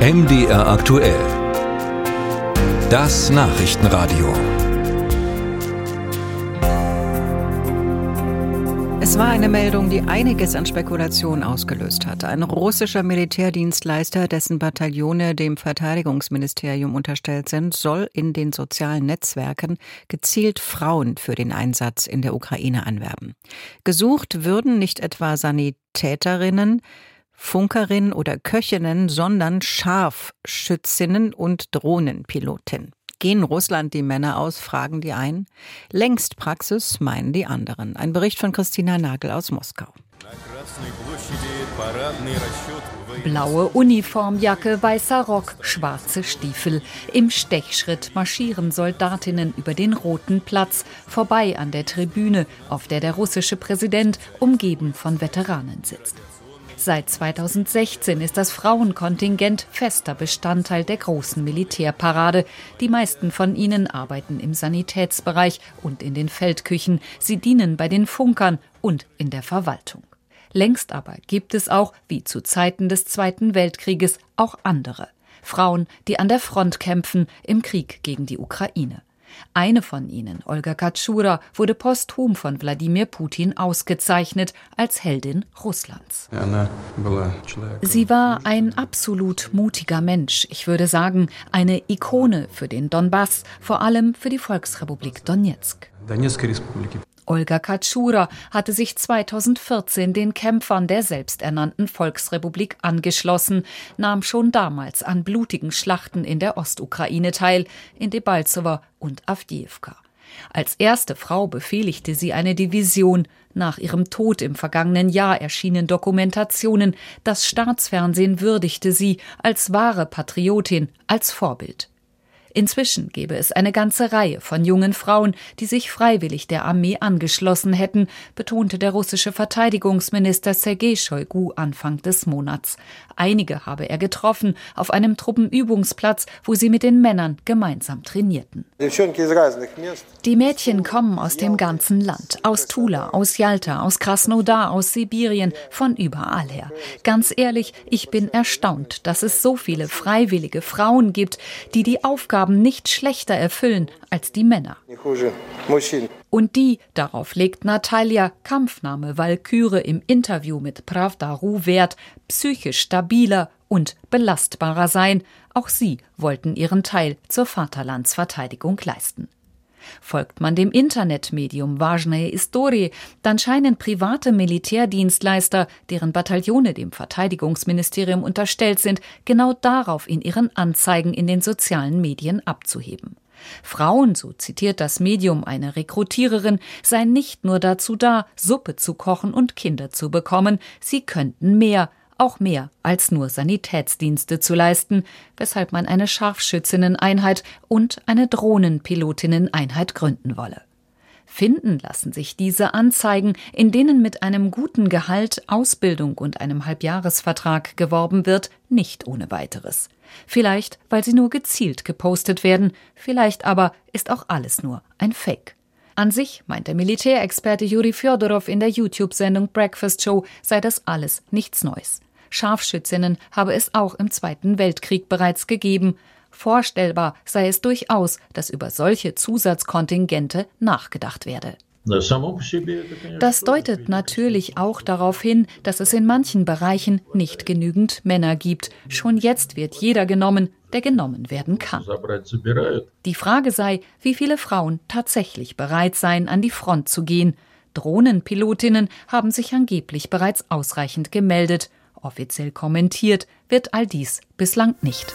MDR aktuell. Das Nachrichtenradio. Es war eine Meldung, die einiges an Spekulation ausgelöst hat. Ein russischer Militärdienstleister, dessen Bataillone dem Verteidigungsministerium unterstellt sind, soll in den sozialen Netzwerken gezielt Frauen für den Einsatz in der Ukraine anwerben. Gesucht würden nicht etwa Sanitäterinnen, Funkerin oder Köchinnen, sondern Scharfschützinnen und Drohnenpilotin. Gehen Russland die Männer aus, fragen die einen. Längst Praxis, meinen die anderen. Ein Bericht von Christina Nagel aus Moskau. Blaue Uniformjacke, weißer Rock, schwarze Stiefel. Im Stechschritt marschieren Soldatinnen über den roten Platz, vorbei an der Tribüne, auf der der russische Präsident umgeben von Veteranen sitzt. Seit 2016 ist das Frauenkontingent fester Bestandteil der großen Militärparade. Die meisten von ihnen arbeiten im Sanitätsbereich und in den Feldküchen. Sie dienen bei den Funkern und in der Verwaltung. Längst aber gibt es auch, wie zu Zeiten des Zweiten Weltkrieges, auch andere. Frauen, die an der Front kämpfen im Krieg gegen die Ukraine. Eine von ihnen, Olga Katschura, wurde posthum von Wladimir Putin ausgezeichnet als Heldin Russlands. Sie war ein absolut mutiger Mensch, ich würde sagen, eine Ikone für den Donbass, vor allem für die Volksrepublik Donetsk. Olga Katschura hatte sich 2014 den Kämpfern der selbsternannten Volksrepublik angeschlossen, nahm schon damals an blutigen Schlachten in der Ostukraine teil, in Debalzovo und Avdiivka. Als erste Frau befehligte sie eine Division. Nach ihrem Tod im vergangenen Jahr erschienen Dokumentationen. Das Staatsfernsehen würdigte sie als wahre Patriotin, als Vorbild. Inzwischen gäbe es eine ganze Reihe von jungen Frauen, die sich freiwillig der Armee angeschlossen hätten, betonte der russische Verteidigungsminister Sergei Shoigu Anfang des Monats. Einige habe er getroffen auf einem Truppenübungsplatz, wo sie mit den Männern gemeinsam trainierten. Die Mädchen kommen aus dem ganzen Land, aus Tula, aus Jalta, aus Krasnodar, aus Sibirien, von überall her. Ganz ehrlich, ich bin erstaunt, dass es so viele freiwillige Frauen gibt, die die Aufgaben nicht schlechter erfüllen als die Männer. Und die, darauf legt Natalia, Kampfname Walküre im Interview mit Pravda Ru Wert, psychisch stabiler und belastbarer sein. Auch sie wollten ihren Teil zur Vaterlandsverteidigung leisten. Folgt man dem Internetmedium Важная Истории, dann scheinen private Militärdienstleister, deren Bataillone dem Verteidigungsministerium unterstellt sind, genau darauf in ihren Anzeigen in den sozialen Medien abzuheben. Frauen, so zitiert das Medium eine Rekrutiererin, seien nicht nur dazu da, Suppe zu kochen und Kinder zu bekommen, sie könnten mehr, auch mehr als nur Sanitätsdienste zu leisten, weshalb man eine Scharfschützinneneinheit und eine Drohnenpilotinneneinheit gründen wolle. Finden lassen sich diese Anzeigen, in denen mit einem guten Gehalt, Ausbildung und einem Halbjahresvertrag geworben wird, nicht ohne weiteres. Vielleicht, weil sie nur gezielt gepostet werden, vielleicht aber ist auch alles nur ein Fake. An sich, meint der Militärexperte Juri Fjodorow in der YouTube-Sendung Breakfast Show, sei das alles nichts Neues. Scharfschützinnen habe es auch im Zweiten Weltkrieg bereits gegeben. Vorstellbar sei es durchaus, dass über solche Zusatzkontingente nachgedacht werde. Das deutet natürlich auch darauf hin, dass es in manchen Bereichen nicht genügend Männer gibt. Schon jetzt wird jeder genommen, der genommen werden kann. Die Frage sei, wie viele Frauen tatsächlich bereit seien, an die Front zu gehen. Drohnenpilotinnen haben sich angeblich bereits ausreichend gemeldet. Offiziell kommentiert wird all dies bislang nicht.